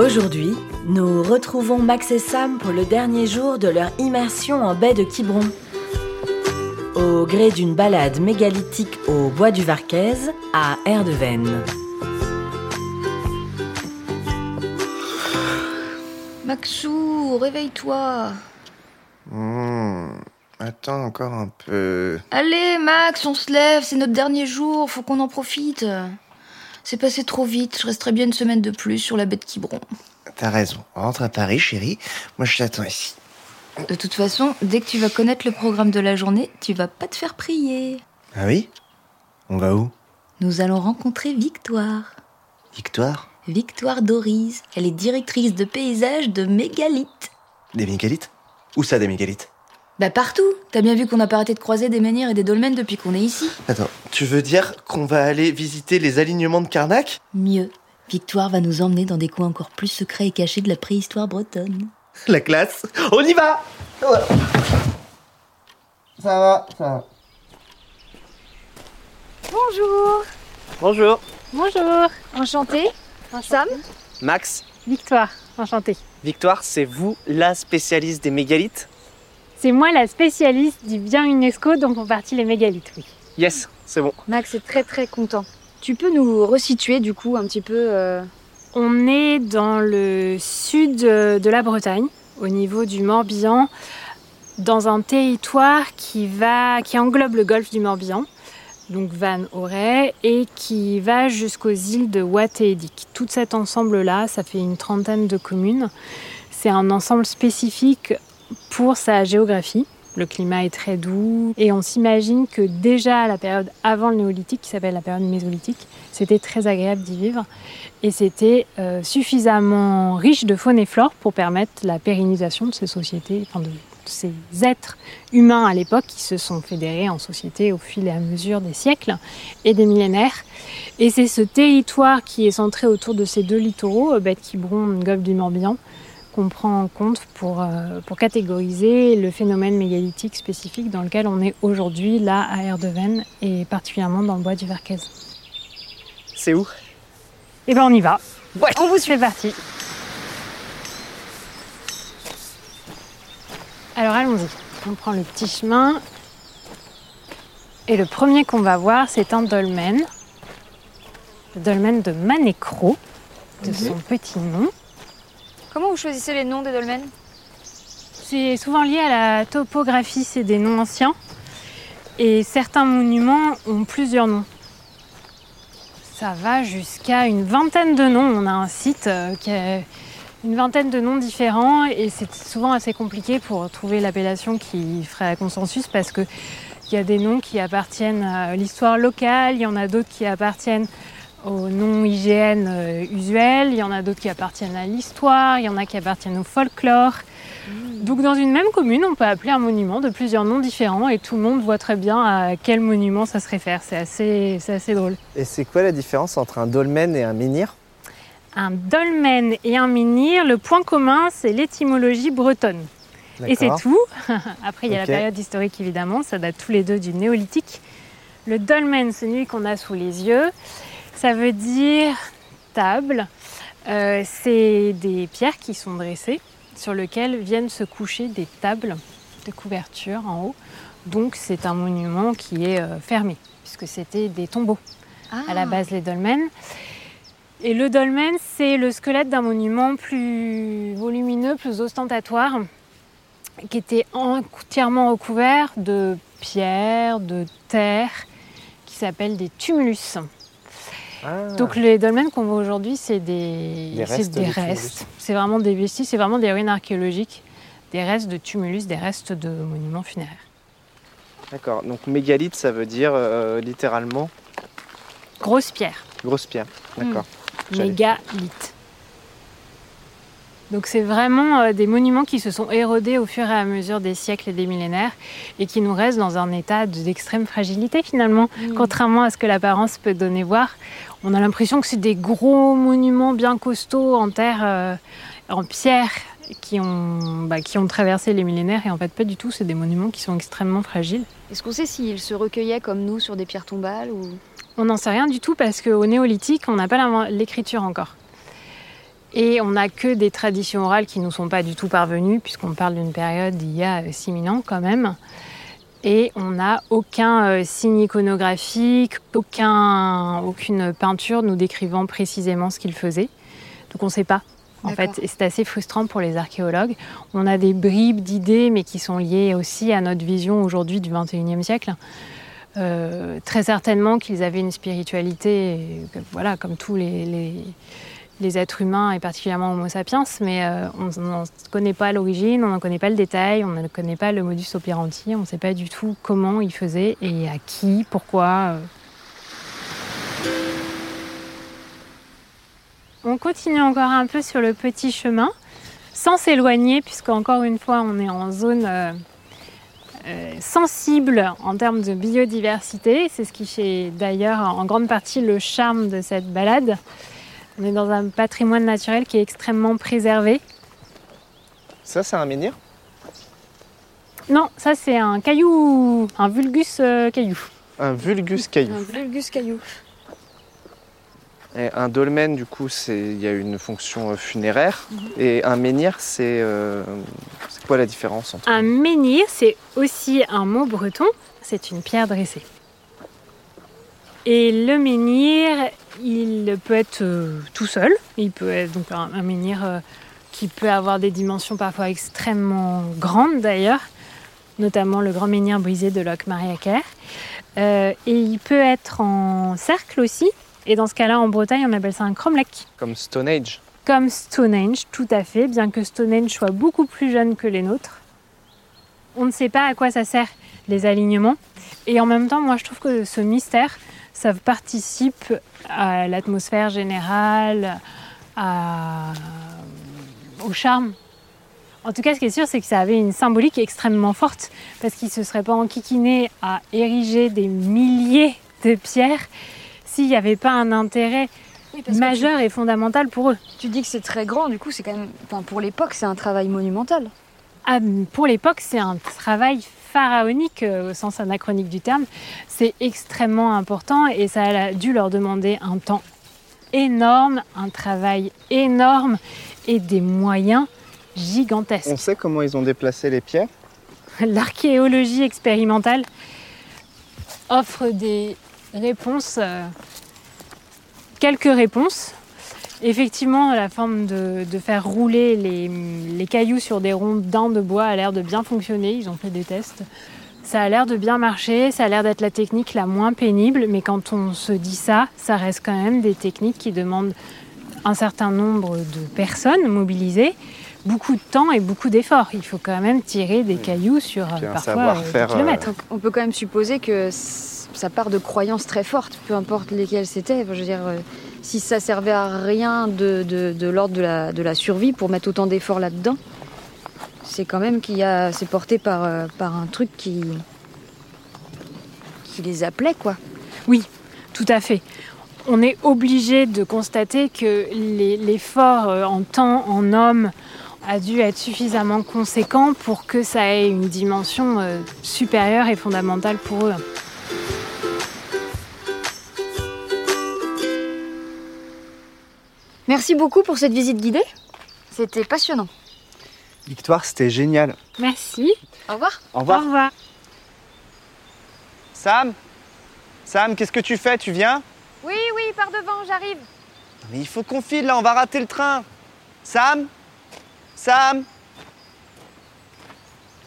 Aujourd'hui, nous retrouvons Max et Sam pour le dernier jour de leur immersion en baie de Quiberon. Au gré d'une balade mégalithique au bois du Varquez, à Erdeven. Maxou, réveille-toi. Hmm, attends encore un peu. Allez, Max, on se lève, c'est notre dernier jour, faut qu'on en profite. C'est passé trop vite, je resterai bien une semaine de plus sur la baie de Quiberon. T'as raison. Rentre à Paris, chérie. Moi, je t'attends ici. De toute façon, dès que tu vas connaître le programme de la journée, tu vas pas te faire prier. Ah oui? On va où? Nous allons rencontrer Victoire. Victoire? Victoire Doris. Elle est directrice de paysage de Mégalithes. Des mégalithes? Où ça, des mégalithes? Bah partout. T'as bien vu qu'on n'a pas arrêté de croiser des menhirs et des dolmens depuis qu'on est ici. Attends, tu veux dire qu'on va aller visiter les alignements de Karnak? Mieux. Victoire va nous emmener dans des coins encore plus secrets et cachés de la préhistoire bretonne. La classe On y va Voilà. Ça va, ça va. Bonjour. Bonjour. Bonjour. Enchantée. Sam. Max, Victoire. Enchantée. Victoire, c'est vous la spécialiste des mégalithes? C'est moi la spécialiste du bien UNESCO dont font partie les mégalithes, oui. Yes, c'est bon. Max est très très content. Tu peux nous resituer du coup un petit peu euh, On est dans le sud de la Bretagne, au niveau du Morbihan, dans un territoire qui, va, qui englobe le golfe du Morbihan, donc Van Auray, et qui va jusqu'aux îles de Watt et Edic. Tout cet ensemble-là, ça fait une trentaine de communes. C'est un ensemble spécifique pour sa géographie. Le climat est très doux et on s'imagine que déjà à la période avant le néolithique, qui s'appelle la période mésolithique, c'était très agréable d'y vivre et c'était euh, suffisamment riche de faune et flore pour permettre la pérennisation de ces sociétés, enfin de ces êtres humains à l'époque qui se sont fédérés en société au fil et à mesure des siècles et des millénaires. Et c'est ce territoire qui est centré autour de ces deux littoraux, Bête Quiberon, Golfe du Morbihan, qu'on prend en compte pour, euh, pour catégoriser le phénomène mégalithique spécifique dans lequel on est aujourd'hui, là, à Erdeven, et particulièrement dans le bois du Varquez. C'est où? Et ben on y va. On vous suit parti. Alors allons-y. On prend le petit chemin. Et le premier qu'on va voir, c'est un dolmen. Le dolmen de Manécro, de son petit nom. Comment vous choisissez les noms des dolmens C'est souvent lié à la topographie, c'est des noms anciens. Et certains monuments ont plusieurs noms. Ça va jusqu'à une vingtaine de noms. On a un site euh, qui a une vingtaine de noms différents et c'est souvent assez compliqué pour trouver l'appellation qui ferait consensus parce que il y a des noms qui appartiennent à l'histoire locale, il y en a d'autres qui appartiennent aux noms IGN euh, usuels, il y en a d'autres qui appartiennent à l'histoire, il y en a qui appartiennent au folklore. Donc dans une même commune, on peut appeler un monument de plusieurs noms différents et tout le monde voit très bien à quel monument ça se réfère. C'est assez, assez drôle. Et c'est quoi la différence entre un dolmen et un menhir? Un dolmen et un menhir, le point commun, c'est l'étymologie bretonne. Et c'est tout. Après, il y a la période historique évidemment, ça date tous les deux du néolithique. Le dolmen, c'est celui qu'on a sous les yeux. Ça veut dire table. Euh, c'est des pierres qui sont dressées sur lesquelles viennent se coucher des tables de couverture en haut. Donc c'est un monument qui est euh, fermé, puisque c'était des tombeaux à la base les dolmens. Et le dolmen, c'est le squelette d'un monument plus volumineux, plus ostentatoire, qui était entièrement recouvert de pierres, de terre, qui s'appellent des tumulus. Ah. Donc les dolmens qu'on voit aujourd'hui, c'est des, restes des. C'est vraiment des vestiges, c'est vraiment des ruines archéologiques, des restes de tumulus, des restes de monuments funéraires. D'accord, donc mégalithe, ça veut dire euh, littéralement Grosse pierre. grosse pierre. D'accord. Mégalithes. Donc c'est vraiment euh, des monuments qui se sont érodés au fur et à mesure des siècles et des millénaires et qui nous restent dans un état de- d'extrême fragilité finalement. Contrairement à ce que l'apparence peut donner voir, on a l'impression que c'est des gros monuments bien costauds en terre, euh, en pierre, qui ont, bah, qui ont traversé les millénaires et en fait pas du tout, c'est des monuments qui sont extrêmement fragiles. Est-ce qu'on sait s'ils se recueillaient comme nous sur des pierres tombales ou? On n'en sait rien du tout parce qu'au néolithique, on n'a pas l'écriture encore. Et on n'a que des traditions orales qui ne nous sont pas du tout parvenues, puisqu'on parle d'une période d'il y a 6000 ans quand même. Et on n'a aucun euh, signe iconographique, aucun, aucune peinture nous décrivant précisément ce qu'il faisait. Donc on ne sait pas. En fait, et c'est assez frustrant pour les archéologues. On a des bribes d'idées, mais qui sont liées aussi à notre vision aujourd'hui du 21e siècle. Euh, très certainement qu'ils avaient une spiritualité, voilà, comme tous les, les, les, êtres humains et particulièrement Homo sapiens, mais euh, on ne connaît pas l'origine, on n'en connaît pas le détail, on ne connaît pas le modus operandi, on ne sait pas du tout comment ils faisaient et à qui, pourquoi. Euh. On continue encore un peu sur le petit chemin, sans s'éloigner, puisqu'encore une fois, on est en zone euh, sensible en termes de biodiversité. C'est ce qui fait d'ailleurs en grande partie le charme de cette balade. On est dans un patrimoine naturel qui est extrêmement préservé. Ça, c'est un menhir? Non, ça c'est un caillou, un vulgus euh, caillou. Un vulgus caillou. Un vulgus caillou. Et un dolmen, du coup, il y a une fonction euh, funéraire. Mhm. Et un menhir, c'est c'est quoi la différence entre Un menhir, c'est aussi un mot breton. C'est une pierre dressée. Et le menhir, il peut être euh, tout seul. Il peut être donc un, menhir euh, qui peut avoir des dimensions parfois extrêmement grandes d'ailleurs, notamment le grand menhir brisé de Loch Mariaker. Euh, et il peut être en cercle aussi. Et dans ce cas-là, en Bretagne, on appelle ça un cromlech. Comme Stonehenge comme Stonehenge, tout à fait, bien que Stonehenge soit beaucoup plus jeune que les nôtres. On ne sait pas à quoi ça sert les alignements. Et en même temps, moi je trouve que ce mystère, ça participe à l'atmosphère générale, au charme. En tout cas, ce qui est sûr, c'est que ça avait une symbolique extrêmement forte, parce qu'ils ne se seraient pas enquiquinés à ériger des milliers de pierres s'il n'y avait pas un intérêt majeur et fondamental pour eux. Tu dis que c'est très grand, du coup, c'est quand même, enfin, pour l'époque, c'est un travail monumental. Ah, pour l'époque, c'est un travail pharaonique euh, au sens anachronique du terme. C'est extrêmement important et ça a dû leur demander un temps énorme, un travail énorme et des moyens gigantesques. On sait comment ils ont déplacé les pierres L'archéologie expérimentale offre des réponses euh, quelques réponses. Effectivement, la forme de, faire rouler les, cailloux sur des rondins de bois a l'air de bien fonctionner. Ils ont fait des tests. Ça a l'air de bien marcher, ça a l'air d'être la technique la moins pénible, mais quand on se dit ça, ça reste quand même des techniques qui demandent un certain nombre de personnes mobilisées, beaucoup de temps et beaucoup d'efforts. Il faut quand même tirer des cailloux sur parfois des euh, kilomètres. On peut quand même supposer que ça part de croyances très fortes, peu importe lesquelles c'était. je veux dire, euh, si ça servait à rien de, de, l'ordre de la, de la, survie pour mettre autant d'efforts là-dedans, c'est quand même qu'il a, c'est porté par, euh, par un truc qui, qui les appelait, quoi. Oui, tout à fait. On est obligé de constater que l'effort euh, en temps, en homme, a dû être suffisamment conséquent pour que ça ait une dimension supérieure et fondamentale pour eux. Merci beaucoup pour cette visite guidée. C'était passionnant. Victoire, c'était génial. Merci. Au revoir. Au revoir. Au revoir. Sam Sam, qu'est-ce que tu fais? Tu viens? Oui, oui, par devant, j'arrive. Mais il faut qu'on file là, on va rater le train. Sam Sam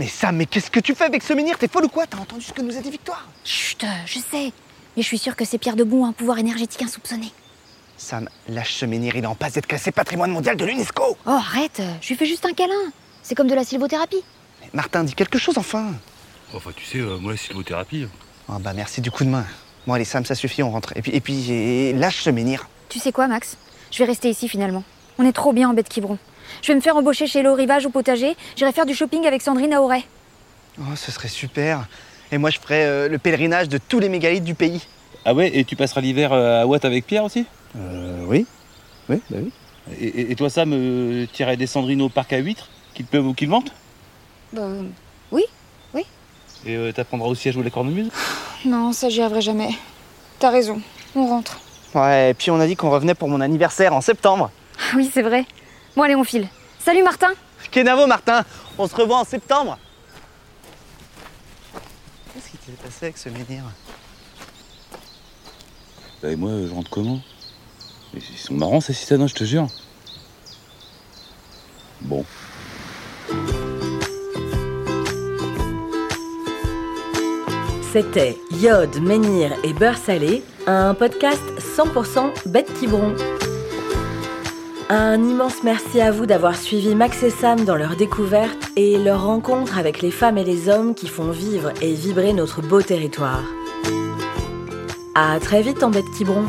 Mais Sam, mais qu'est-ce que tu fais avec ce menhir? T'es folle ou quoi? T'as entendu ce que nous a dit Victoire? Chut, je sais. Mais je suis sûre que ces pierres debout ont un pouvoir énergétique insoupçonné. Sam, lâche ce menhir, il est en passe d'être classé patrimoine mondial de l'UNESCO. Oh, arrête, je lui fais juste un câlin. C'est comme de la sylvothérapie. Martin, dis quelque chose enfin. Enfin, tu sais, euh, moi, la sylvothérapie. Oh, bah merci du coup de main. Bon, allez, Sam, ça suffit, on rentre. Et puis, et puis lâche ce menhir. Tu sais quoi, Max? Je vais rester ici finalement. On est trop bien en baie de Quiberon. Je vais me faire embaucher chez le rivage au potager. J'irai faire du shopping avec Sandrine à Auray. Oh, ce serait super. Et moi, je ferai euh, le pèlerinage de tous les mégalithes du pays. Ah ouais Et tu passeras l'hiver euh, à Watt avec Pierre aussi? Euh, oui. Oui, bah oui. Et, toi, Sam, euh, tu irais descendre au parc à huîtres, qu'il pleuve ou qu'il vente? Bah, oui, oui. Et euh, t'apprendras aussi à jouer la cornemuse? Non, ça j'y arriverai jamais. T'as raison, on rentre. Ouais, et puis on a dit qu'on revenait pour mon anniversaire en septembre. Oui, c'est vrai. Bon, allez, on file. Salut Martin Kenavo, Martin, on se revoit en septembre. Qu'est-ce qui s'est passé avec ce menhir? Bah, et moi, je rentre comment? Ils sont marrants ces citadins, je te jure. Bon. C'était Iode, Menhir et Beurre Salé, un podcast 100% bête Quiberon. Un immense merci à vous d'avoir suivi Max et Sam dans leur découverte et leur rencontre avec les femmes et les hommes qui font vivre et vibrer notre beau territoire. À très vite en bête Quiberon.